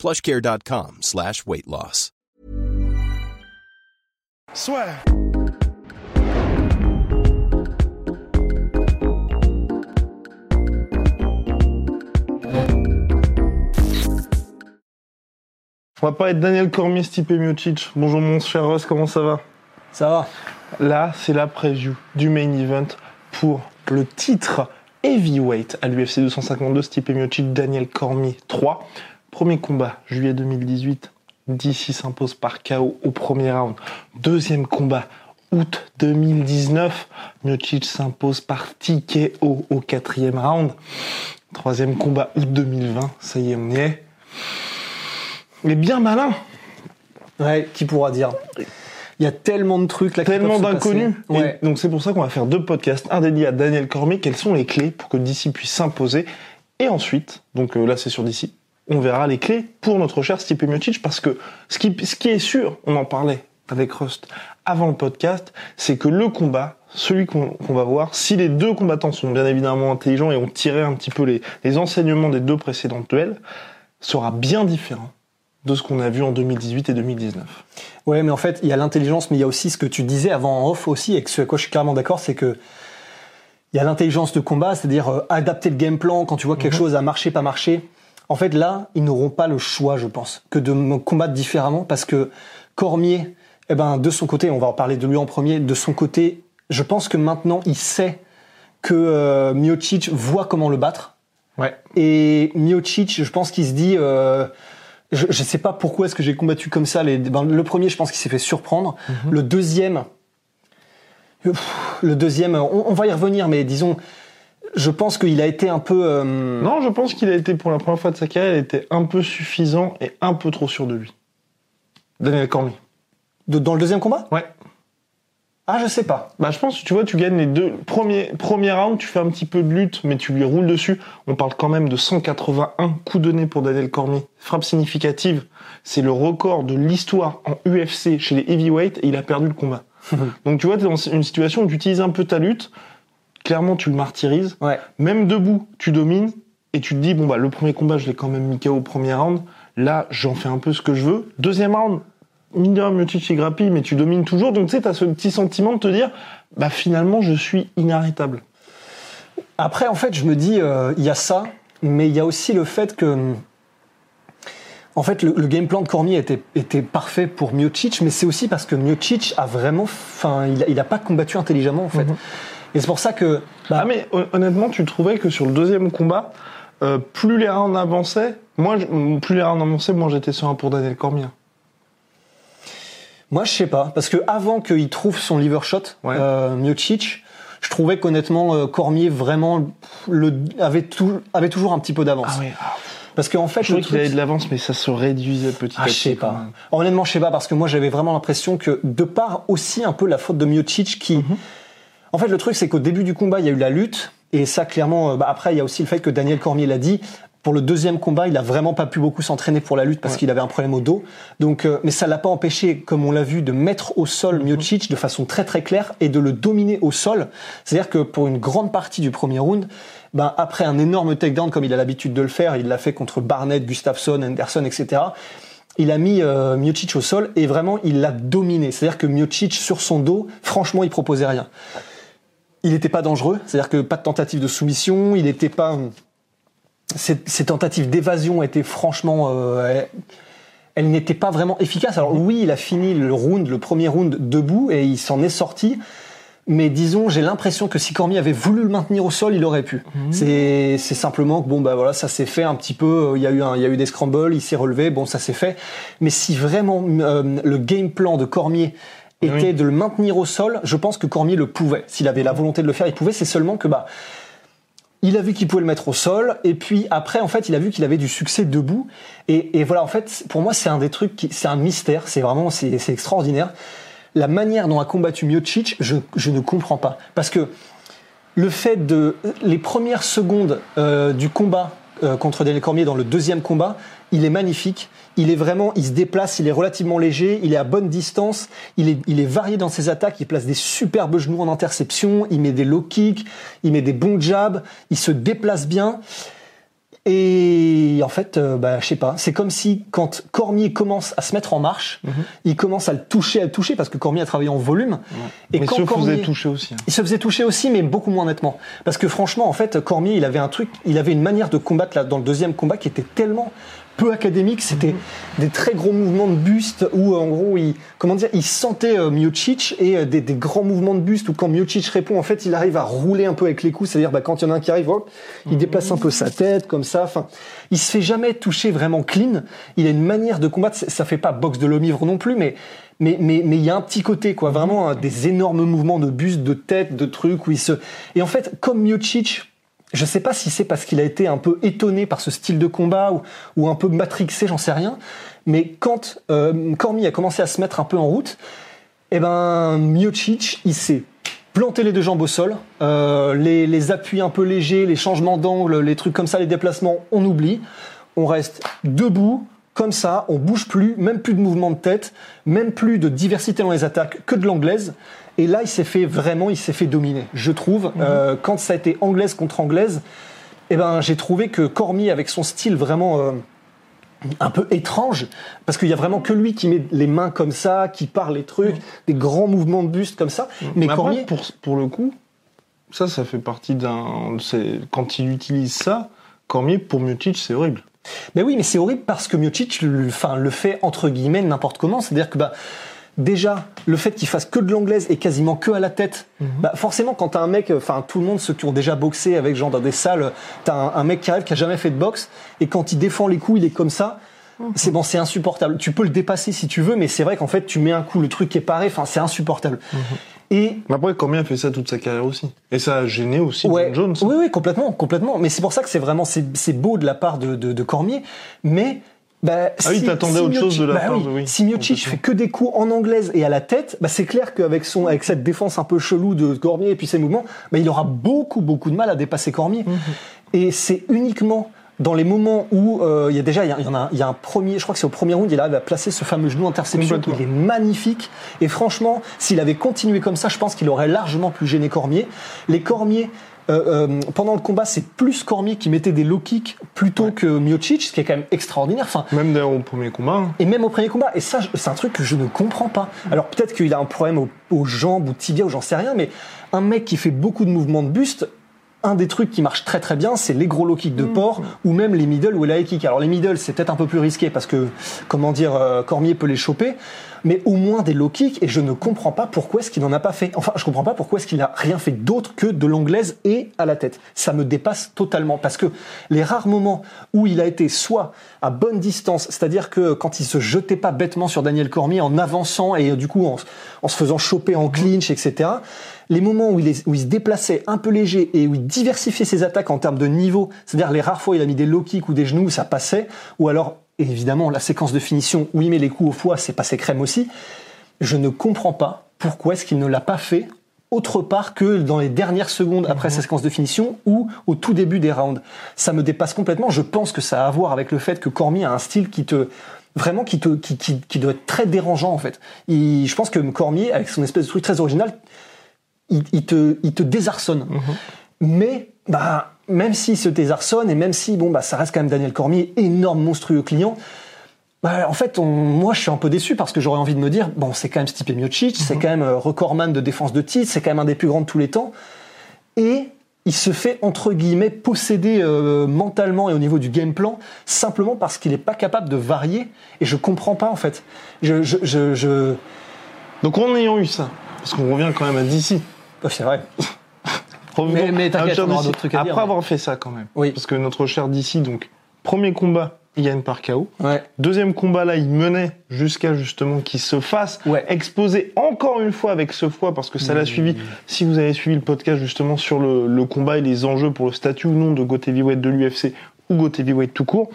plushcare.com slash weight loss. Swear. On va pas être Daniel Cormier, Stipe Miocic. Bonjour mon cher Ross, comment ça va? Ça va. Là, c'est la preview du main event pour le titre heavyweight à l'UFC 252, Stipe Miocic, Daniel Cormier 3. Premier combat, juillet 2018. DC s'impose par KO au premier round. Deuxième combat, août 2019. Miocic s'impose par TKO au quatrième round. Troisième combat, août 2020. Ça y est, on y est. Il est bien malin. Ouais, qui pourra dire Il y a tellement de trucs là Tellement d'inconnus. Ouais. Donc c'est pour ça qu'on va faire deux podcasts. Un dédié à Daniel Cormier. Quelles sont les clés pour que DC puisse s'imposer? Et ensuite, donc euh, là c'est sur DC, on verra les clés pour notre cher Stipe Miocic parce que ce qui, ce qui est sûr, on en parlait avec Rust avant le podcast, c'est que le combat, celui qu'on va voir, si les deux combattants sont bien évidemment intelligents et ont tiré un petit peu les, les enseignements des deux précédents duels, sera bien différent de ce qu'on a vu en 2018 et 2019. Ouais, mais en fait, il y a l'intelligence, mais il y a aussi ce que tu disais avant en off aussi, et que ce à quoi je suis carrément d'accord, c'est que il y a l'intelligence de combat, c'est-à-dire euh, adapter le game plan quand tu vois quelque chose a marché, pas marché. En fait, là, ils n'auront pas le choix, je pense, que de me combattre différemment, parce que Cormier, eh ben, de son côté, on va en parler de lui en premier, de son côté, je pense que maintenant, il sait que euh, Miocic voit comment le battre. Ouais. Et Miocic, je pense qu'il se dit, euh, je, je sais pas pourquoi est-ce que j'ai combattu comme ça. Les, ben, le premier, je pense qu'il s'est fait surprendre. Le deuxième, le deuxième, on, on va y revenir, mais disons, je pense qu'il a été un peu. euh, Non, je pense qu'il a été, pour la première fois de sa carrière, il était un peu suffisant et un peu trop sûr de lui. Daniel Cormier. de- dans le deuxième combat? Ouais. Ah, je sais pas. Bah, je pense tu vois, tu gagnes les deux premiers, premiers rounds, tu fais un petit peu de lutte, mais tu lui roules dessus. On parle quand même de 181 coups donnés pour Daniel Cormier. Frappe significative. C'est le record de l'histoire en UFC chez les heavyweights et il a perdu le combat. Donc tu vois, tu es dans une situation où tu utilises un peu ta lutte. Clairement, tu le martyrises. Ouais. Même debout, tu domines et tu te dis bon bah le premier combat, je l'ai quand même mis KO au premier round. Là, j'en fais un peu ce que je veux. Deuxième round, mine de rien, grappille, mais tu domines toujours. Donc tu sais, t'as ce petit sentiment de te dire bah finalement, je suis inarrêtable. Après, en fait, je me dis, euh, il y a ça, mais il y a aussi le fait que. En fait, le, le game plan de Cormier était, était parfait pour Miocic, mais c'est aussi parce que Miocic a vraiment. Enfin, il, a- il a pas combattu intelligemment, en fait. Et c'est pour ça que. bah, Ah mais hon- honnêtement, tu trouvais que sur le deuxième combat, euh, plus les rounds avançaient, moi, plus les rounds avançaient, moi j'étais serein pour Daniel Cormier. Moi, je sais pas, parce que avant qu'il trouve son liver shot, Ouais. euh, Miocic, je trouvais qu'honnêtement euh, Cormier vraiment le avait tout avait toujours un petit peu d'avance. oui. Parce qu'en fait, Je trouvais qu'il avait de l'avance, mais ça se réduisait petit à Ah, petit. je sais pas. même. Honnêtement, je sais pas parce que moi j'avais vraiment l'impression que de part aussi un peu la faute de Miocic qui, Mhm. En fait, le truc c'est qu'au début du combat il y a eu la lutte et ça clairement. euh, bah, après il y a aussi le fait que Daniel Cormier l'a dit. Pour le deuxième combat, il a vraiment pas pu beaucoup s'entraîner pour la lutte parce Ouais. qu'il avait un problème au dos. Donc, euh, mais ça l'a pas empêché, comme on l'a vu, de mettre au sol Mhm. Miocic de façon très très claire et de le dominer au sol. C'est-à-dire que pour une grande partie du premier round, ben après un énorme takedown comme il a l'habitude de le faire, il l'a fait contre Barnett, Gustafsson, Anderson, etc. Il a mis euh, Miocic au sol et vraiment il l'a dominé. C'est-à-dire que Miocic sur son dos, franchement, il proposait rien. Il n'était pas dangereux, c'est-à-dire que pas de tentative de soumission, il n'était pas. Ses tentatives d'évasion étaient franchement, euh, elles, elles n'étaient pas vraiment efficaces. Alors oui, il a fini le round, le premier round debout et il s'en est sorti. Mais disons, j'ai l'impression que si Cormier avait voulu le maintenir au sol, il aurait pu. C'est c'est simplement que bon bah voilà, ça s'est fait un petit peu. Il y a eu un, il y a eu des scrambles, il s'est relevé, bon ça s'est fait. Mais si vraiment euh, le game plan de Cormier était de le maintenir au sol, je pense que Cormier le pouvait. S'il avait la volonté de le faire, il pouvait. C'est seulement que bah Il a vu qu'il pouvait le mettre au sol, et puis après, en fait, il a vu qu'il avait du succès debout. Et, voilà, en fait, pour moi, c'est un des trucs, c'est un mystère. C'est vraiment, c'est, extraordinaire. La manière dont a combattu Miocic, je, je ne comprends pas, parce que le fait de les premières secondes euh, du combat euh, contre Daniel Cormier dans le deuxième combat, il est magnifique. Il est vraiment, il se déplace, il est relativement léger, il est à bonne distance, il est, il est varié dans ses attaques, il place des superbes genoux en interception, il met des low kicks, il met des bons jabs, il se déplace bien. Et en fait, euh, bah, je sais pas, c'est comme si quand Cormier commence à se mettre en marche, Mhm. il commence à le toucher, à le toucher, parce que Cormier a travaillé en volume. Et Mais quand se Cormier- faisait toucher aussi. hein. il se faisait toucher aussi, mais beaucoup moins nettement. Parce que franchement, en fait, Cormier, il avait un truc, il avait une manière de combattre là, dans le deuxième combat qui était tellement peu académique. C'était des très gros mouvements de buste où, en gros, il, comment dire, il sentait euh, Miocic et euh, des, des grands mouvements de buste où quand Miocic répond, en fait, il arrive à rouler un peu avec les coups. C'est-à-dire, bah, quand il y en a un qui arrive, hop, il déplace un peu sa tête comme ça. Enfin, il se fait jamais toucher vraiment clean. Il a une manière de combattre. Ça- Ça fait pas boxe de l'homme ivre non plus, mais mais mais mais il y a un petit côté quoi, vraiment hein, des énormes mouvements de buste, de tête, de trucs où il se et en fait comme Miocic, je sais pas si c'est parce qu'il a été un peu étonné par ce style de combat ou, un peu matrixé, j'en sais rien, mais quand euh, a commencé à se mettre un peu en route, eh ben Miocic, il s'est planté les deux jambes au sol, euh, les appuis un peu légers, les changements d'angle, les trucs comme ça, les déplacements, on oublie. On reste debout, comme ça, on bouge plus, même plus de mouvement de tête, même plus de diversité dans les attaques que de l'anglaise. Et là, il s'est fait vraiment, il s'est fait dominer, je trouve. Euh, quand ça a été anglaise contre anglaise, eh ben, j'ai trouvé que Cormier, avec son style vraiment euh, un peu étrange, parce qu'il y a vraiment que lui qui met les mains comme ça, qui parle les trucs, des grands mouvements de buste comme ça. Mais, après, Cormier, pour, pour le coup, ça, ça fait partie d'un. Quand il utilise ça, Cormier, pour Miocic, c'est horrible. Mais oui, mais c'est horrible parce que Miocic le, enfin, le fait entre guillemets n'importe comment. C'est-à-dire que bah, déjà, le fait qu'il fasse que de l'anglaise et quasiment que à la tête, bah, forcément, quand t'as un mec, enfin, tout le monde, ceux qui ont déjà boxé avec genre dans des salles, t'as un, un mec qui arrive qui a jamais fait de boxe et quand il défend les coups, il est comme ça. C'est bon, c'est insupportable. Tu peux le dépasser si tu veux, mais c'est vrai qu'en fait, tu mets un coup, le truc est paré, enfin, c'est insupportable. Et Mais après, Cormier a fait ça toute sa carrière aussi. Et ça a gêné aussi Ouais. John Jones. Oui, oui, complètement, complètement. Mais c'est pour ça que c'est vraiment c'est beau de la part de, de, de Cormier, mais bah, Ah oui, t'attendais autre chose de la bah part oui, de- oui, Si Miocic fait que des coups en anglaise et à la tête, bah c'est clair qu'avec son avec cette défense un peu chelou de Cormier et puis ses mouvements, bah il aura beaucoup beaucoup de mal à dépasser Cormier. Mhm. Et c'est uniquement dans les moments où euh, il y a déjà il y, en a il y a un premier je crois que c'est au premier round il arrive à placer ce fameux genou interception il est magnifique et franchement s'il avait continué comme ça je pense qu'il aurait largement plus gêné Cormier les Cormier euh, euh, pendant le combat c'est plus Cormier qui mettait des low kicks plutôt que Miocic ce qui est quand même extraordinaire enfin Même au premier combat. hein. et même au premier combat. Et ça, c'est un truc que je ne comprends pas. Alors peut-être qu'il a un problème aux, aux jambes ou tibia ou j'en sais rien, mais un mec qui fait beaucoup de mouvements de buste, un des trucs qui marche très très bien, c'est les gros low kicks de porc ou même les middle ou les high kicks. Alors les middle, c'est peut-être un peu plus risqué parce que, comment dire, euh, Cormier peut les choper, mais au moins des low kicks. Et je ne comprends pas pourquoi est-ce qu'il n'en a pas fait. Enfin, je comprends pas pourquoi est-ce qu'il n'a rien fait d'autre que de l'anglaise et à la tête. Ça me dépasse totalement parce que les rares moments où il a été soit à bonne distance, c'est-à-dire que quand il se jetait pas bêtement sur Daniel Cormier en avançant et euh, du coup en, se faisant choper en clinch, etc. Les moments où il, est- où il se déplaçait un peu léger et où il diversifiait ses attaques en termes de niveau, c'est-à-dire les rares fois où il a mis des low kicks ou des genoux, ça passait, ou alors évidemment la séquence de finition où il met les coups au foie, c'est passé crème aussi. Je ne comprends pas pourquoi est-ce qu'il ne l'a pas fait autre part que dans les dernières secondes après sa séquence de finition ou au tout début des rounds. Ça me dépasse complètement. Je pense que ça a à voir avec le fait que Cormier a un style qui te vraiment qui te qui, qui, qui doit être très dérangeant en fait. Il- je pense que Cormier avec son espèce de truc très original, il, il te il te désarçonne. Mais bah même s'il se désarçonne et même si bon bah ça reste quand même Daniel Cormier, énorme monstrueux client. Bah, en fait, on- moi, je suis un peu déçu parce que j'aurais envie de me dire, bon, c'est quand même Stipe Miocic, c'est quand même euh, recordman de défense de titre, c'est quand même un des plus grands de tous les temps, et il se fait entre guillemets posséder euh, mentalement et au niveau du game plan simplement parce qu'il n'est pas capable de varier. Et je comprends pas en fait. Je, je, je, je- Donc en ayant eu ça, parce qu'on revient quand même à DC. C'est vrai. Revenons Mais- mais t'inquiète, on aura DC. d'autres trucs à Après dire, avoir fait ça quand même. Oui. Parce que notre cher DC, donc, premier combat, il gagne par KO. Ouais. Deuxième combat, là, il menait jusqu'à justement qu'il se fasse Ouais. exposer encore une fois avec ce foie, parce que ça l'a suivi. Si vous avez suivi le podcast justement sur le, le combat et les enjeux pour le statut ou non de Goat Heavyweight de l'UFC ou Goat Heavyweight tout court,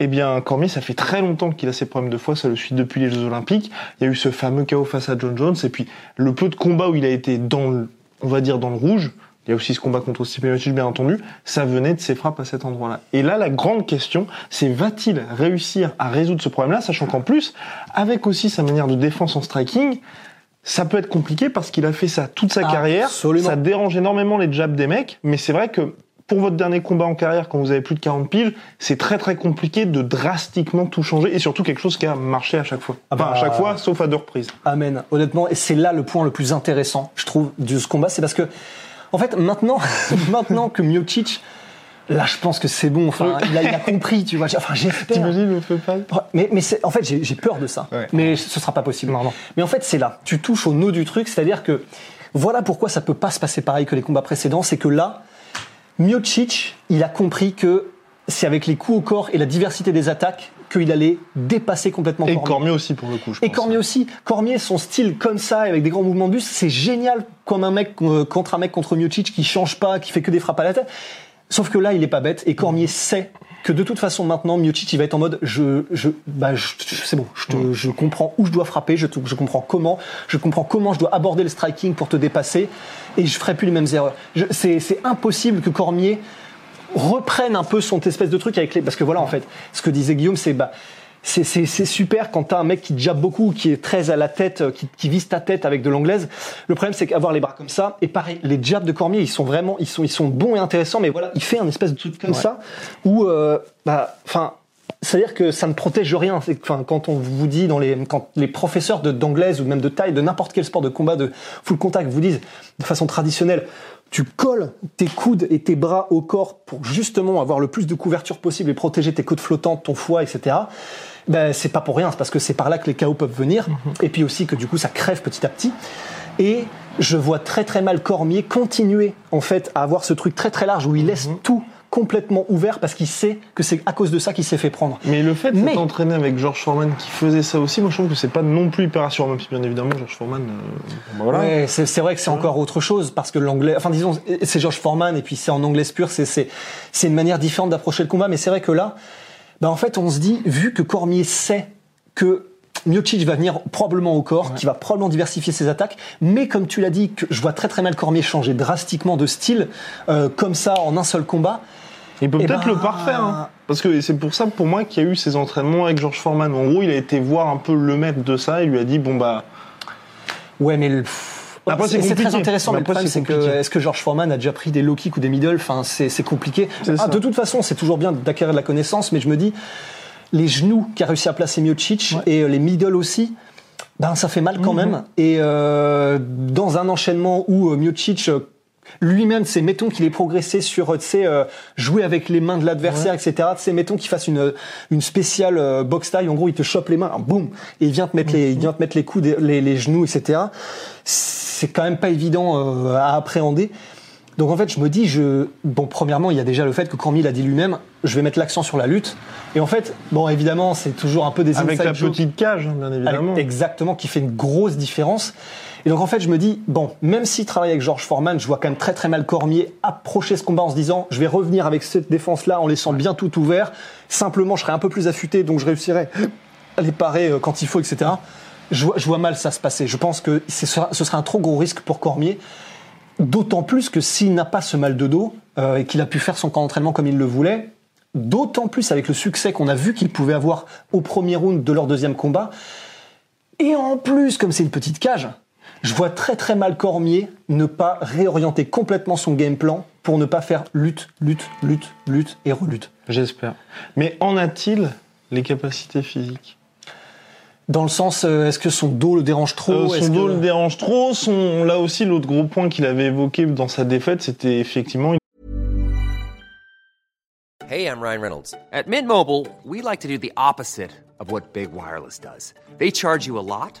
eh bien, Cormier, ça fait très longtemps qu'il a ses problèmes de foie, ça le suit depuis les Jeux Olympiques. Il y a eu ce fameux KO face à John Jones, et puis le peu de combats où il a été dans le, on va dire, dans le rouge, il y a aussi ce combat contre Stipe Miocic, bien entendu, ça venait de ses frappes à cet endroit-là. Et là, la grande question, c'est va-t-il réussir à résoudre ce problème-là, sachant qu'en plus, avec aussi sa manière de défense en striking, ça peut être compliqué parce qu'il a fait ça toute sa carrière. Absolument. Ça dérange énormément les jabs des mecs, mais c'est vrai que pour votre dernier combat en carrière, quand vous avez plus de 40 piges, c'est très très compliqué de drastiquement tout changer et surtout quelque chose qui a marché à chaque fois. Ah Enfin, bah, à chaque fois, sauf à deux reprises. Amen. Honnêtement, et c'est là le point le plus intéressant, je trouve, de ce combat, c'est parce que, en fait, maintenant, maintenant que Miocic, là, je pense que c'est bon. Enfin, il a compris, tu vois. Enfin, j'espère. T'imagines le feu Mais, mais c'est- en fait, j'ai j'ai peur de ça. Ouais. Mais ce sera pas possible. Non, non. Mais en fait, c'est là. Tu touches au nœud du truc, c'est-à-dire que voilà pourquoi ça peut pas se passer pareil que les combats précédents, c'est que là, Miocic, il a compris que c'est avec les coups au corps et la diversité des attaques qu'il allait dépasser complètement Et Cormier. Cormier aussi pour le coup, je Et pense. Cormier aussi. Cormier, son style comme ça, avec des grands mouvements de buste, c'est génial comme un mec euh, contre un mec contre Miocic qui change pas, qui fait que des frappes à la tête. Sauf que là, il est pas bête et Cormier sait que de toute façon maintenant Miocic il va être en mode je je bah je- c'est bon je te- je comprends où je dois frapper je, te- je comprends comment je comprends comment je dois aborder le striking pour te dépasser et je ferai plus les mêmes erreurs c'est impossible que Cormier reprenne un peu son espèce de truc avec les parce que voilà en fait ce que disait Guillaume c'est bah c'est, c'est, c'est super quand t'as un mec qui jabbe beaucoup, qui est très à la tête, euh, qui, qui vise ta tête avec de l'anglaise. Le problème, c'est qu'avoir les bras comme ça, et pareil, les jabs de Cormier, ils sont vraiment, ils sont, ils sont bons et intéressants, mais voilà, il fait un espèce de truc comme ça, où, euh, bah, enfin, c'est-à-dire que ça ne protège rien. C'est, enfin, quand on vous dit dans les, quand les professeurs de, d'anglaise ou même de taille, de n'importe quel sport de combat, de full contact, vous disent de façon traditionnelle, tu colles tes coudes et tes bras au corps pour justement avoir le plus de couverture possible et protéger tes côtes flottantes, ton foie, etc. Ben, c'est pas pour rien, c'est parce que c'est par là que les KO peuvent venir. Et puis aussi que du coup, ça crève petit à petit. Et je vois très très mal Cormier continuer en fait à avoir ce truc très très large où il laisse tout complètement ouvert parce qu'il sait que c'est à cause de ça qu'il s'est fait prendre. Mais le fait s'être entraîné avec George Foreman qui faisait ça aussi, moi je trouve que c'est pas non plus hyper rassurant, même si bien évidemment George Foreman, euh, bah voilà. Ouais, c'est vrai que c'est encore autre chose parce que l'anglais, enfin disons, c'est George Foreman et puis c'est en anglais pur, c'est une manière différente d'approcher le combat, mais c'est vrai que là, bah en fait, on se dit vu que Cormier sait que Miocic va venir probablement au corps, qui va probablement diversifier ses attaques, mais comme tu l'as dit, que je vois très très mal Cormier changer drastiquement de style euh, comme ça en un seul combat. Il peut Eh peut-être ben- le parfaire, hein. parce que c'est pour ça pour moi qu'il y a eu ces entraînements avec George Foreman. En gros, il a été voir un peu le maître de ça et lui a dit bon bah Ouais, mais le- Après, c'est très intéressant. Mais Mais le après, problème, c'est que est-ce que George Foreman a déjà pris des low kicks ou des middle? Enfin, c'est c'est compliqué. Ah, de toute façon, c'est toujours bien d'acquérir de la connaissance, mais je me dis les genoux qu'a réussi à placer Miocic et euh, les middle aussi. Ben, ça fait mal quand Mhm. même. Et euh, dans un enchaînement où euh, Miocic euh, lui-même, c'est mettons qu'il ait progressé sur, euh, tu sais, euh, jouer avec les mains de l'adversaire, etc. Tu sais, mettons qu'il fasse une une spéciale euh, box taille. En gros, il te chope les mains, boum, et il vient te mettre les, il vient te mettre les coudes, les, les genoux, etc. C'est quand même pas évident euh, à appréhender. Donc en fait, je me dis, je bon, premièrement, il y a déjà le fait que Cormier l'a dit lui-même, je vais mettre l'accent sur la lutte. Et en fait, bon, évidemment, c'est toujours un peu des avec la jokes. petite cage, hein, bien évidemment. Avec- exactement, qui fait une grosse différence. Et donc en fait, je me dis, bon, même s'il travaille avec George Foreman, je vois quand même très très mal Cormier approcher ce combat en se disant, je vais revenir avec cette défense-là en laissant bien tout ouvert. Simplement, je serai un peu plus affûté, donc je réussirai à les parer euh, quand il faut, etc. Je vois, je vois mal ça se passer. Je pense que ce sera un trop gros risque pour Cormier. D'autant plus que s'il n'a pas ce mal de dos euh, et qu'il a pu faire son camp d'entraînement comme il le voulait, d'autant plus avec le succès qu'on a vu qu'il pouvait avoir au premier round de leur deuxième combat, et en plus, comme c'est une petite cage, je vois très très mal Cormier ne pas réorienter complètement son game plan pour ne pas faire lutte, lutte, lutte, lutte et relutte. J'espère. Mais en a-t-il les capacités physiques? Dans le sens, euh, est-ce que son dos le dérange trop? Euh, Son dos que- le dérange trop. Son... Là aussi, l'autre gros point qu'il avait évoqué dans sa défaite, c'était effectivement Hey, I'm Ryan Reynolds. At Mint Mobile, we like to do the opposite of what Big Wireless does. They charge you a lot,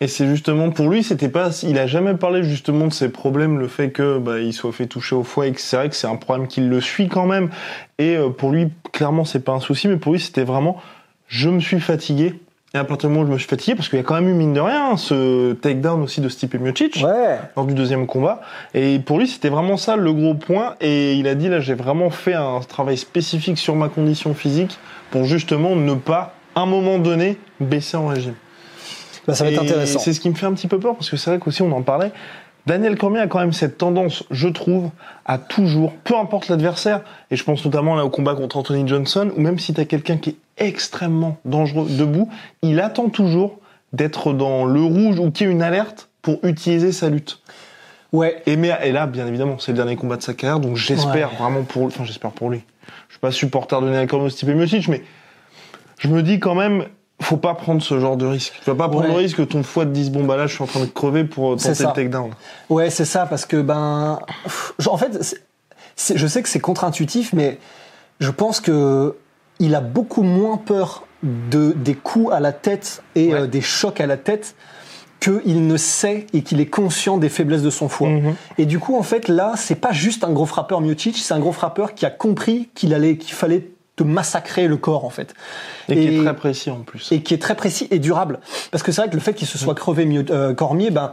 Et c'est justement pour lui, c'était pas, il a jamais parlé justement de ses problèmes, le fait que bah, il soit fait toucher au foie, et que c'est vrai que c'est un problème qui le suit quand même. Et euh, pour lui, clairement, c'est pas un souci, mais pour lui, c'était vraiment, je me suis fatigué. Et à partir du moment où je me suis fatigué, parce qu'il y a quand même eu mine de rien hein, ce takedown aussi de Stipe Miocic Ouais. lors du deuxième combat. Et pour lui, c'était vraiment ça le gros point. Et il a dit là, j'ai vraiment fait un travail spécifique sur ma condition physique pour justement ne pas, à un moment donné, baisser en régime. Bah, ça va être intéressant. C'est ce qui me fait un petit peu peur parce que c'est vrai qu'aussi on en parlait. Daniel Cormier a quand même cette tendance, je trouve, à toujours, peu importe l'adversaire, et je pense notamment là au combat contre Anthony Johnson, ou même si tu as quelqu'un qui est extrêmement dangereux debout, il attend toujours d'être dans le rouge ou qu'il y ait une alerte pour utiliser sa lutte. Ouais. Et, mais, et là, bien évidemment, c'est le dernier combat de sa carrière, donc j'espère Ouais. vraiment pour, enfin j'espère pour lui. Je suis pas supporter de Daniel Cormier ou Stipe Miocic, mais je me dis quand même, faut pas prendre ce genre de risque. Tu vas pas prendre Ouais. le risque que ton foie te dise bon bah là je suis en train de crever pour euh, tenter le takedown. Ouais, c'est ça, parce que ben, en fait, je sais que c'est contre-intuitif, mais je pense que il a beaucoup moins peur de des coups à la tête et Ouais. euh, des chocs à la tête qu'il ne sait et qu'il est conscient des faiblesses de son foie. Mhm. Et du coup, en fait, là, c'est pas juste un gros frappeur Miocic, c'est un gros frappeur qui a compris qu'il allait, qu'il fallait te massacrer le corps, en fait. Et, qui est très précis en plus. et qui est très précis et durable. Parce que c'est vrai que le fait qu'il se soit crevé mieux, euh, Cormier, ben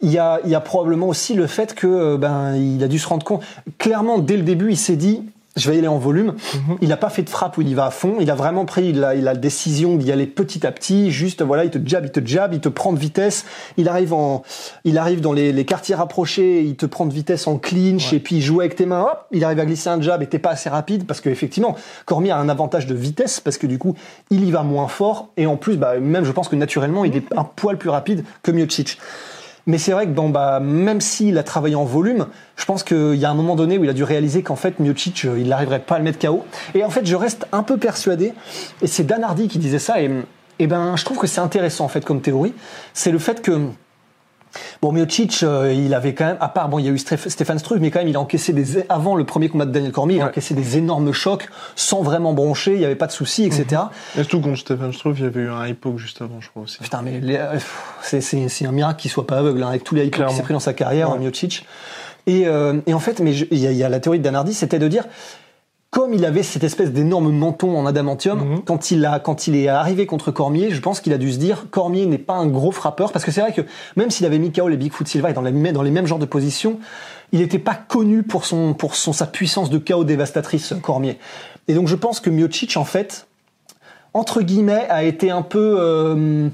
il y a, il y a probablement aussi le fait que euh, ben il a dû se rendre compte. Clairement, dès le début, il s'est dit je vais y aller en volume. Il n'a pas fait de frappe où il y va à fond. Il a vraiment pris il a, il a la décision d'y aller petit à petit. Juste voilà, il te jab, il te jab, il te prend de vitesse. Il arrive en, il arrive dans les, les quartiers rapprochés, il te prend de vitesse en clinch et puis il joue avec tes mains. Hop, il arrive à glisser un jab et t'es pas assez rapide parce que effectivement, Cormier a un avantage de vitesse parce que du coup, il y va moins fort et en plus, bah, même je pense que naturellement, il est un poil plus rapide que Miocic. Mais c'est vrai que bon, bah, même s'il a travaillé en volume, je pense qu'il y a un moment donné où il a dû réaliser qu'en fait, Miocic, euh, il n'arriverait pas à le mettre KO. Et en fait, je reste un peu persuadé, et c'est Dan Hardy qui disait ça, et, et ben, je trouve que c'est intéressant en fait comme théorie, c'est le fait que Bon, Miocic, euh, il avait quand même, à part, bon, il y a eu Stéphane Struve, mais quand même, il a encaissé des, avant le premier combat de Daniel Cormier, il a encaissé des énormes chocs, sans vraiment broncher, il n'y avait pas de soucis, etc. Et surtout contre Stephen Struve, il y avait eu un hypo juste avant, je crois aussi. Putain, mais euh, c'est, c'est, c'est un miracle qu'il soit pas aveugle, hein, avec tous les hypos qu'il s'est pris dans sa carrière, Ouais. Miocic. Et, euh, et en fait, mais il y, y a la théorie de Danardi, c'était de dire, comme il avait cette espèce d'énorme menton en adamantium, Mhm. quand il a, quand il est arrivé contre Cormier, je pense qu'il a dû se dire, Cormier n'est pas un gros frappeur, parce que c'est vrai que même s'il avait mis KO les Bigfoot Silva et dans les, dans les mêmes genres de positions, il n'était pas connu pour son, pour son, sa puissance de KO dévastatrice, Cormier. Et donc je pense que Miocic, en fait, entre guillemets, a été un peu. euh,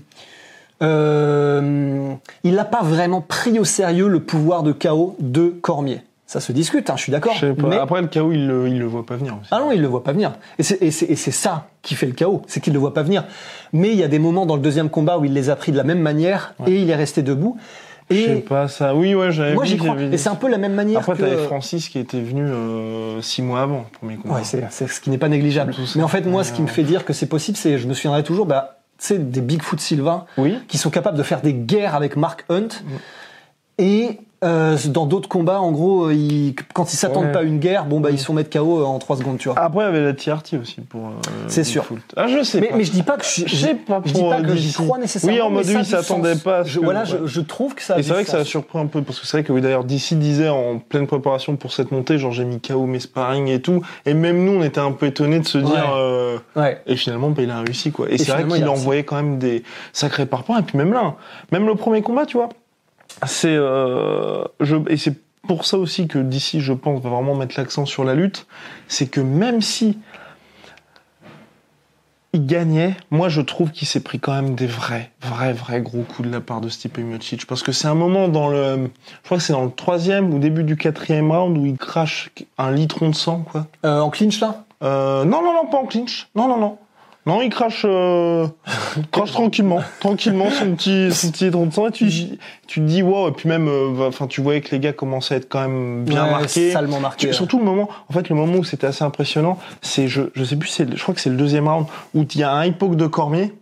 euh, il n'a pas vraiment pris au sérieux le pouvoir de chaos de Cormier. Ça se discute, hein, je suis d'accord. Mais Après le KO, il le, il le voit pas venir aussi. ah non, il le voit pas venir. Et c'est, et et ça qui fait le chaos, c'est qu'il le voit pas venir. Mais il y a des moments dans le deuxième combat où il les a pris de la même manière et il est resté debout. Je sais Et pas ça. Oui, ouais, j'avais moi j'y crois. Et c'est un peu la même manière Après, que. t'avais Francis qui était venu euh, six mois avant, le premier combat. Ouais, c'est, ce qui n'est pas négligeable. Mais en fait, moi, ce qui me fait dire que c'est possible, c'est, je me souviendrai toujours, bah, tu sais, des Bigfoot Silva Oui. qui sont capables de faire des guerres avec Mark Hunt. Et euh, dans d'autres combats, en gros, ils- quand ils s'attendent Ouais. pas à une guerre, bon bah ils se font mettre KO en 3 secondes, tu vois. Après, il y avait la TRT aussi pour. euh, C'est sûr. Ah, je sais mais, pas. mais je dis pas que je, Je sais pas je dis pour, pas que euh, j'y crois nécessairement. Oui, en mode, s'attendait sens. pas à ce Je, que- voilà, ouais. je, je trouve que ça. a Et c'est vrai que ça a surpris un peu parce que c'est vrai que oui, d'ailleurs DC disait en pleine préparation pour cette montée, genre j'ai mis KO mes sparring et tout, et même nous on était un peu étonnés de se dire. Ouais. euh, Ouais. Et finalement, bah, il a réussi, quoi. Et, Et c'est vrai qu'il envoyé quand même des sacrés parpaings. Et puis même là, hein, même le premier combat, tu vois, c'est, euh, je, et c'est pour ça aussi que d'ici, je pense, va vraiment mettre l'accent sur la lutte. C'est que même si il gagnait, moi je trouve qu'il s'est pris quand même des vrais, vrais, vrais gros coups de la part de Stipe Miocic. Parce que c'est un moment dans le, je crois que c'est dans le troisième ou début du quatrième round où il crache un litron de sang, quoi. Euh, en clinch là? Euh, non, non, non, pas en clinch. Non, non, non. Non, il crache, euh, crache tranquillement, tranquillement son petit, son petit. Et tu, tu te dis, wow, et puis même, euh, enfin, tu voyais que les gars commençaient à être quand même bien Ouais, marqués. salement marqués, Tu- ouais. Surtout le moment, en fait, le moment où c'était assez impressionnant, c'est, je, je sais plus, c'est, je crois que c'est le deuxième round où il y a un poke de Cormier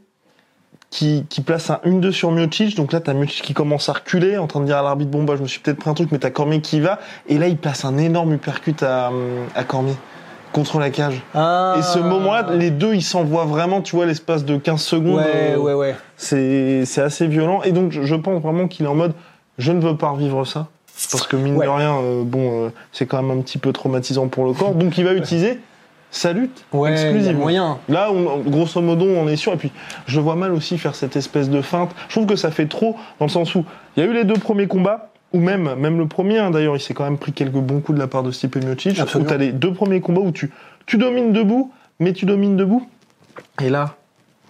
qui, qui place un 1-2 sur Miocic. Donc là, t'as Miocic qui commence à reculer, en train de dire à l'arbitre, bon, bah, je me suis peut-être pris un truc, mais t'as Cormier qui y va. Et là, il place un énorme uppercut à, à Cormier. Contre la cage. Ah. Et ce moment-là, les deux, ils s'envoient vraiment, tu vois, l'espace de 15 secondes. Ouais, euh, ouais, ouais. C'est, c'est assez violent. Et donc, je, pense vraiment qu'il est en mode, je ne veux pas revivre ça. Parce que mine Ouais. de rien, euh, bon, euh, c'est quand même un petit peu traumatisant pour le corps. Donc, il va utiliser sa lutte Ouais, exclusivement. moyen. Là, on- grosso modo, on est sûr. Et puis, je vois mal aussi faire cette espèce de feinte. Je trouve que ça fait trop, dans le sens où il y a eu les deux premiers combats, ou même, même le premier, hein, d'ailleurs, il s'est quand même pris quelques bons coups de la part de Stipe Miocic. Où Absolument. t'as les deux premiers combats où tu, tu domines debout, mais tu domines debout. Et là,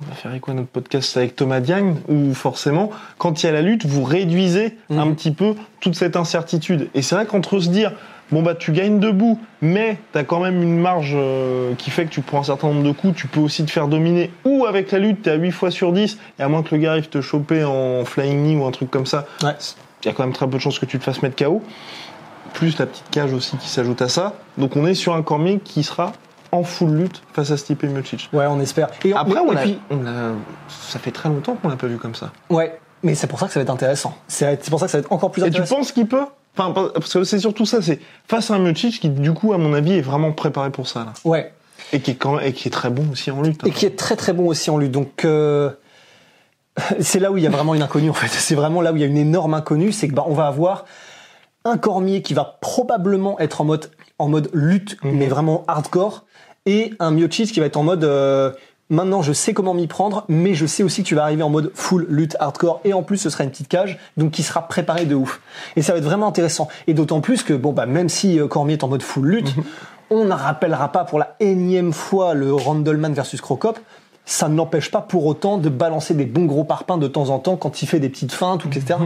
on va faire quoi notre podcast avec Thomas Diagne, où forcément, quand il y a la lutte, vous réduisez Mhm. un petit peu toute cette incertitude. Et c'est vrai qu'entre se dire, bon bah tu gagnes debout, mais t'as quand même une marge euh, qui fait que tu prends un certain nombre de coups, tu peux aussi te faire dominer, ou avec la lutte, t'es à 8 fois sur 10, et à moins que le gars arrive te choper en flying knee ou un truc comme ça, Ouais. Il y a quand même très peu de chances que tu te fasses mettre KO. Plus la petite cage aussi qui s'ajoute à ça. Donc on est sur un Cormier qui sera en full lutte face à Stipe Miocic. Ouais, on espère. Et Après, on a, puis- on a- ça fait très longtemps qu'on l'a pas vu comme ça. ouais, mais c'est pour ça que ça va être intéressant. C'est pour ça que ça va être encore plus Et tu intéressant. penses qu'il peut? Enfin, parce que c'est surtout ça, c'est face à un Miocic qui, du coup, à mon avis, est vraiment préparé pour ça, là. Ouais. Et qui est, quand et qui est très bon aussi en lutte. hein. et qui est très très bon aussi en lutte. Donc euh, c'est là où il y a vraiment une inconnue en fait. C'est vraiment là où il y a une énorme inconnue, c'est que bah, on va avoir un Cormier qui va probablement être en mode en mode lutte, Mhm. mais vraiment hardcore, et un Miocic qui va être en mode euh, maintenant je sais comment m'y prendre, mais je sais aussi que tu vas arriver en mode full lutte hardcore, et en plus ce sera une petite cage, donc qui sera préparé de ouf. Et ça va être vraiment intéressant. Et d'autant plus que bon bah même si euh, Cormier est en mode full lutte, Mhm. on ne rappellera pas pour la énième fois le Randleman versus Crocop. Ça ne l'empêche pas pour autant de balancer des bons gros parpaings de temps en temps quand il fait des petites feintes ou etc.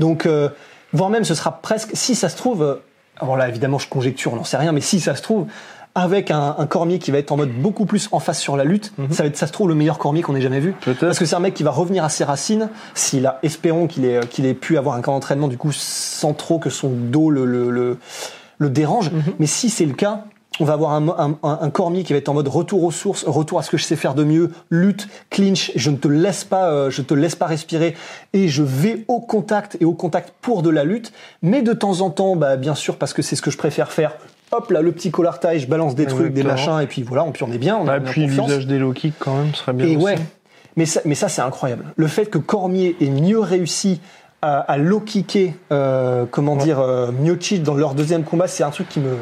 Donc, euh, voire même ce sera presque, si ça se trouve, euh, alors là évidemment je conjecture, on n'en sait rien, mais si ça se trouve, avec un, un Cormier qui va être en mode beaucoup plus en face sur la lutte, ça va être, ça se trouve, le meilleur Cormier qu'on ait jamais vu. Parce que c'est un mec qui va revenir à ses racines, s'il a, espérons qu'il ait, qu'il ait pu avoir un camp d'entraînement du coup sans trop que son dos le, le, le, le dérange. Mais si c'est le cas, on va avoir un, un, un- Cormier qui va être en mode retour aux sources, retour à ce que je sais faire de mieux, lutte, clinch, je ne te laisse pas, euh, je te laisse pas respirer et je vais au contact et au contact pour de la lutte. Mais de temps en temps, bah, bien sûr, parce que c'est ce que je préfère faire. Hop là, le petit collar tie, je balance des trucs, des machins, et puis voilà, puis on est bien, on a, Bah, on a puis l'usage des low kicks, quand même, serait bien. Et aussi. ouais, mais ça, mais ça c'est incroyable. Le fait que Cormier ait mieux réussi à, à low kicker, euh, comment dire, euh, Miocic dans leur deuxième combat, c'est un truc qui me,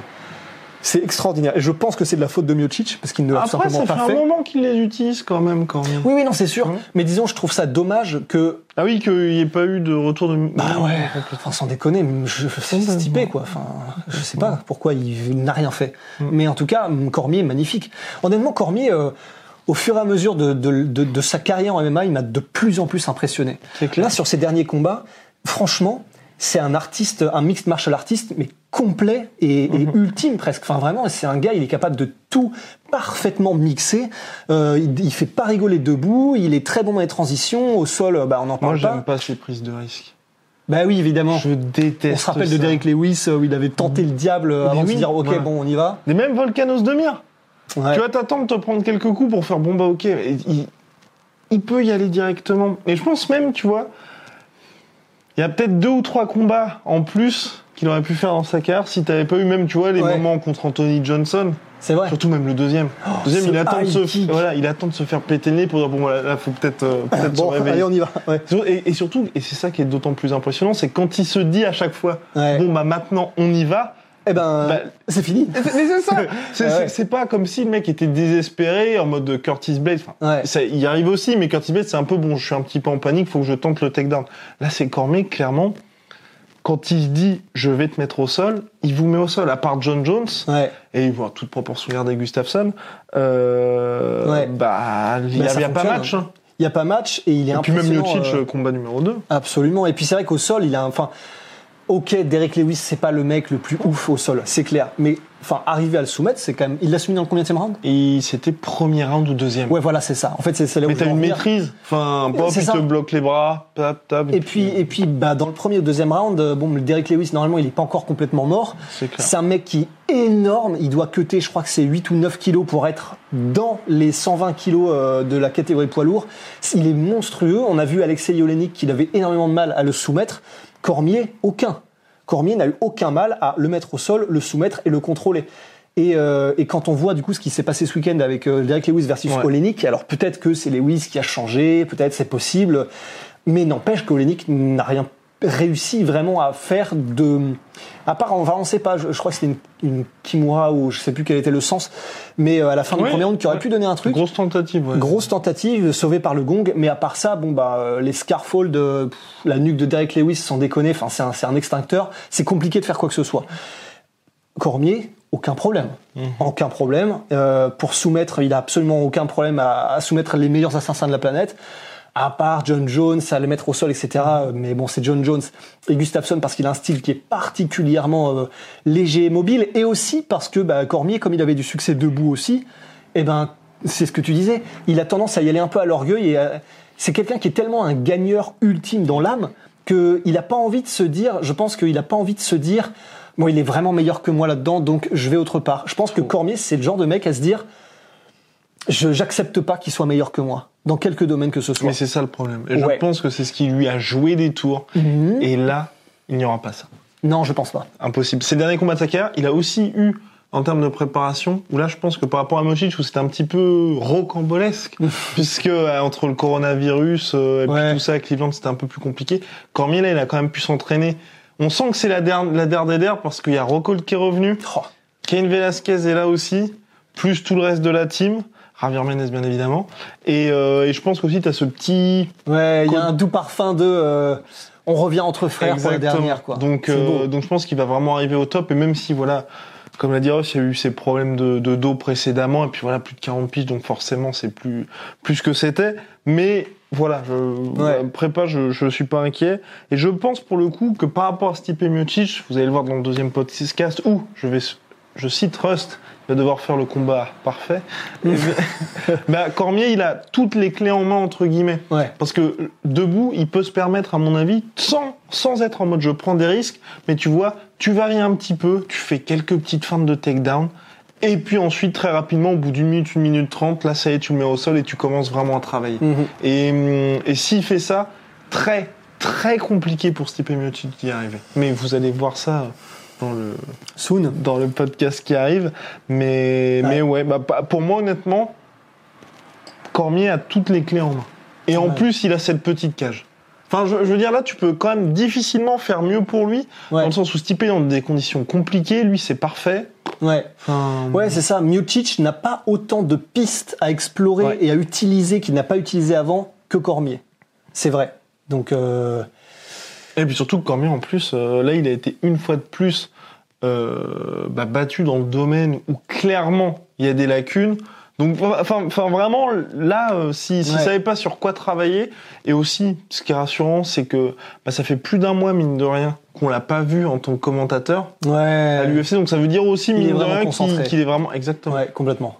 c'est extraordinaire. Et je pense que c'est de la faute de Miocic parce qu'il ne l'a Après, simplement ça fait pas un moment qu'il les utilise quand même, quand même. Oui, oui, non, c'est sûr. Mais disons, je trouve ça dommage que Ah oui, qu'il n'y ait pas eu de retour de. Bah ouais, enfin sans déconner, je, je- c'est c'est typé quoi. Enfin, je sais pas pourquoi il, il n'a rien fait. Mais en tout cas, Cormier est magnifique. Honnêtement, Cormier, euh, au fur et à mesure de, de, de, de sa carrière en MMA, il m'a de plus en plus impressionné. C'est clair. Là, sur ses derniers combats, franchement, c'est un artiste, un mixed martial artist, mais complet et, et Mm-hmm. ultime presque. Enfin vraiment, c'est un gars, il est capable de tout parfaitement mixer. Euh, il, il fait pas rigoler debout. Il est très bon dans les transitions. Au sol, bah on n'en Moi, parle j'aime pas. pas ces prises de risque. Bah oui, évidemment. Je déteste. On se rappelle de ça. Derrick Lewis euh, où il avait tenté le diable euh, Mais avant de oui, se dire ok bon on y va. Et même Volcanos de mire. Ouais. Tu vas t'attendre de te prendre quelques coups pour faire bon bah ok. Et Il, il peut y aller directement. Et je pense même, tu vois, il y a peut-être deux ou trois combats en plus qu'il aurait pu faire dans sa carrière si t'avais pas eu même, tu vois, les Ouais. moments contre Anthony Johnson. C'est vrai. Surtout même le deuxième. le deuxième, il attend, de se, voilà, il attend de se faire péter le nez pour dire bon voilà, là faut peut-être euh, peut-être se Bon réveiller. allez on y va. Ouais. Et, et surtout, et c'est ça qui est d'autant plus impressionnant, c'est quand il se dit à chaque fois, Ouais. bon bah maintenant on y va. Eh ben Bah, c'est fini. Mais c'est ça. C'est Ouais. pas comme si le mec était désespéré en mode Curtis Blade. Enfin, Ouais. ça, il y arrive aussi, mais Curtis Blade c'est un peu bon. Je suis un petit peu en panique, faut que je tente le takedown. Là, c'est Cormier clairement. Quand il se dit je vais te mettre au sol, il vous met au sol. À part John Jones Ouais. et voilà, toute proportion gardée Gustafsson, euh, Ouais. bah il y Bah, a, il pas match. hein. Il y a pas match et il est Et puis même. Miocic, euh, euh, combat numéro 2. Absolument. Et puis c'est vrai qu'au sol, il a un- enfin, ok, Derek Lewis, c'est pas le mec le plus ouf au sol, c'est clair. Mais enfin, arriver à le soumettre, c'est quand même. Il l'a soumis dans le combien de round? Et c'était premier round ou deuxième. Ouais, voilà, c'est ça. En fait, c'est là où Mais t'as une maîtrise. Enfin, C'est il ça. te bloque les bras, tap, tap. Et puis, et puis, bah, dans le premier ou deuxième round, euh, bon, Derek Lewis, normalement, il est pas encore complètement mort. C'est clair. C'est un mec qui est énorme. Il doit cutter, je crois que c'est 8 ou 9 kilos pour être dans les 120 kilos euh, de la catégorie poids lourd. Il est monstrueux. On a vu Alexei Yolenik qu'il avait énormément de mal à le soumettre. Cormier, aucun. Cormier n'a eu aucun mal à le mettre au sol, le soumettre et le contrôler. Et, euh, et quand on voit du coup ce qui s'est passé ce week-end avec euh, Derek Lewis versus Ouais. Olenik, alors peut-être que c'est Lewis qui a changé, peut-être c'est possible, mais n'empêche qu'Olenik n'a rien réussi vraiment à faire de à part enfin on sait pas je, je crois que c'était une, une Kimura ou je sais plus quel était le sens mais euh, à la fin du premier round qui aurait ouais. pu donner un truc Grosse tentative, ouais. Grosse tentative sauvée par le gong, mais à part ça, bon bah euh, les Scarfold, euh, pff, la nuque de Derek Lewis, sans déconner, enfin c'est un, c'est un extincteur, c'est compliqué de faire quoi que ce soit. Cormier, aucun problème, aucun problème. Euh, pour soumettre, il a absolument aucun problème à, à soumettre les meilleurs assassins de la planète. À part John Jones, à les mettre au sol, etc. Mais bon, c'est John Jones et Gustafsson parce qu'il a un style qui est particulièrement euh, léger et mobile, et aussi parce que bah, Cormier, comme il avait du succès debout aussi, eh ben c'est ce que tu disais. Il a tendance à y aller un peu à l'orgueil et à- c'est quelqu'un qui est tellement un gagneur ultime dans l'âme qu'il n'a pas envie de se dire. Je pense qu'il n'a pas envie de se dire. Bon, il est vraiment meilleur que moi là-dedans, donc je vais autre part. Je pense que Cormier, c'est le genre de mec à se dire. Je j'accepte pas qu'il soit meilleur que moi dans quelque domaine que ce soit. Mais c'est ça le problème. Et Ouais. je pense que c'est ce qui lui a joué des tours. Mhm. Et là, il n'y aura pas ça. Non, je pense pas. Impossible. Ces derniers combats de sa carrière, il a aussi eu, en termes de préparation, où là, je pense que par rapport à Mochic, où c'était un petit peu rocambolesque, puisque euh, entre le coronavirus euh, et Ouais. puis tout ça à Cleveland, c'était un peu plus compliqué. Cormier, là, il a quand même pu s'entraîner. On sent que c'est la der, la der des der, parce qu'il y a Rockhold qui est revenu. Oh. Kane Velasquez est là aussi, plus tout le reste de la team. Javier Menez, bien évidemment. Et, euh, et je pense qu'aussi, tu as ce petit Ouais, il y a un doux parfum de. euh, on revient entre frères pour la Exactement. dernière, quoi. Donc, euh, donc je pense qu'il va vraiment arriver au top. Et même si, voilà, comme l'a dit Ross, il y a eu ses problèmes de, de dos précédemment. Et puis voilà, plus de 40 piges. Donc forcément, c'est plus, plus que c'était. Mais voilà, je, voilà, prépa, je, je suis pas inquiet. Et je pense pour le coup que par rapport à Stipe Miocic, vous allez le voir dans le deuxième podcast où je vais, je cite Rust, il va devoir faire le combat parfait. Bah, Cormier, il a toutes les clés en main, entre guillemets. Ouais. Parce que debout, il peut se permettre, à mon avis, sans, sans être en mode je prends des risques, mais tu vois, tu varies un petit peu, tu fais quelques petites feintes de takedown, et puis ensuite, très rapidement, au bout d'une minute, une minute trente, là, ça y est, tu le mets au sol et tu commences vraiment à travailler. Mhm. Et, hum, et s'il fait ça, très, très compliqué pour Stipe Miocic d'y arriver. Mais vous allez voir ça dans le, Soon. dans le podcast qui arrive. Mais Ouais. mais ouais, bah, pour moi, honnêtement, Cormier a toutes les clés en main. Et en Ouais. plus, il a cette petite cage. Enfin, je, je veux dire, là, tu peux quand même difficilement faire mieux pour lui, Ouais. dans le sens où Stipe dans des conditions compliquées, lui, c'est parfait. Ouais. Enfin, Ouais, c'est ça. Miocic n'a pas autant de pistes à explorer Ouais. et à utiliser qu'il n'a pas utilisé avant que Cormier. C'est vrai. Donc, euh, Et puis surtout, Cormier, en plus, euh, là, il a été une fois de plus euh, bah, battu dans le domaine où clairement il y a des lacunes. Donc, enfin, enfin vraiment, là, euh, si, s'il Ouais. savait pas sur quoi travailler, et aussi, ce qui est rassurant, c'est que bah, ça fait plus d'un mois, mine de rien, qu'on l'a pas vu en tant que commentateur ouais. à l'UFC. Donc, ça veut dire aussi, mine de rien, qu'il est vraiment exactement. Ouais, complètement.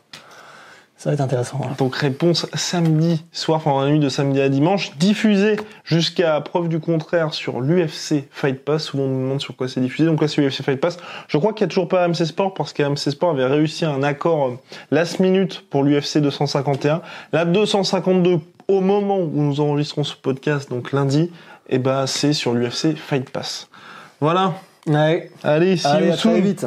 Ça va être intéressant. hein. Donc réponse samedi soir, enfin dans la nuit de samedi à dimanche, diffusée jusqu'à preuve du contraire sur l'UFC Fight Pass. Souvent on nous demande sur quoi c'est diffusé. Donc là c'est l'UFC Fight Pass. Je crois qu'il n'y a toujours pas AMC Sport parce qu'AMC Sport avait réussi un accord euh, last minute pour l'UFC 251. La 252 au moment où nous enregistrons ce podcast, donc lundi, et ben c'est sur l'UFC Fight Pass. Voilà. Ouais. Allez, see Allez, you à très vite.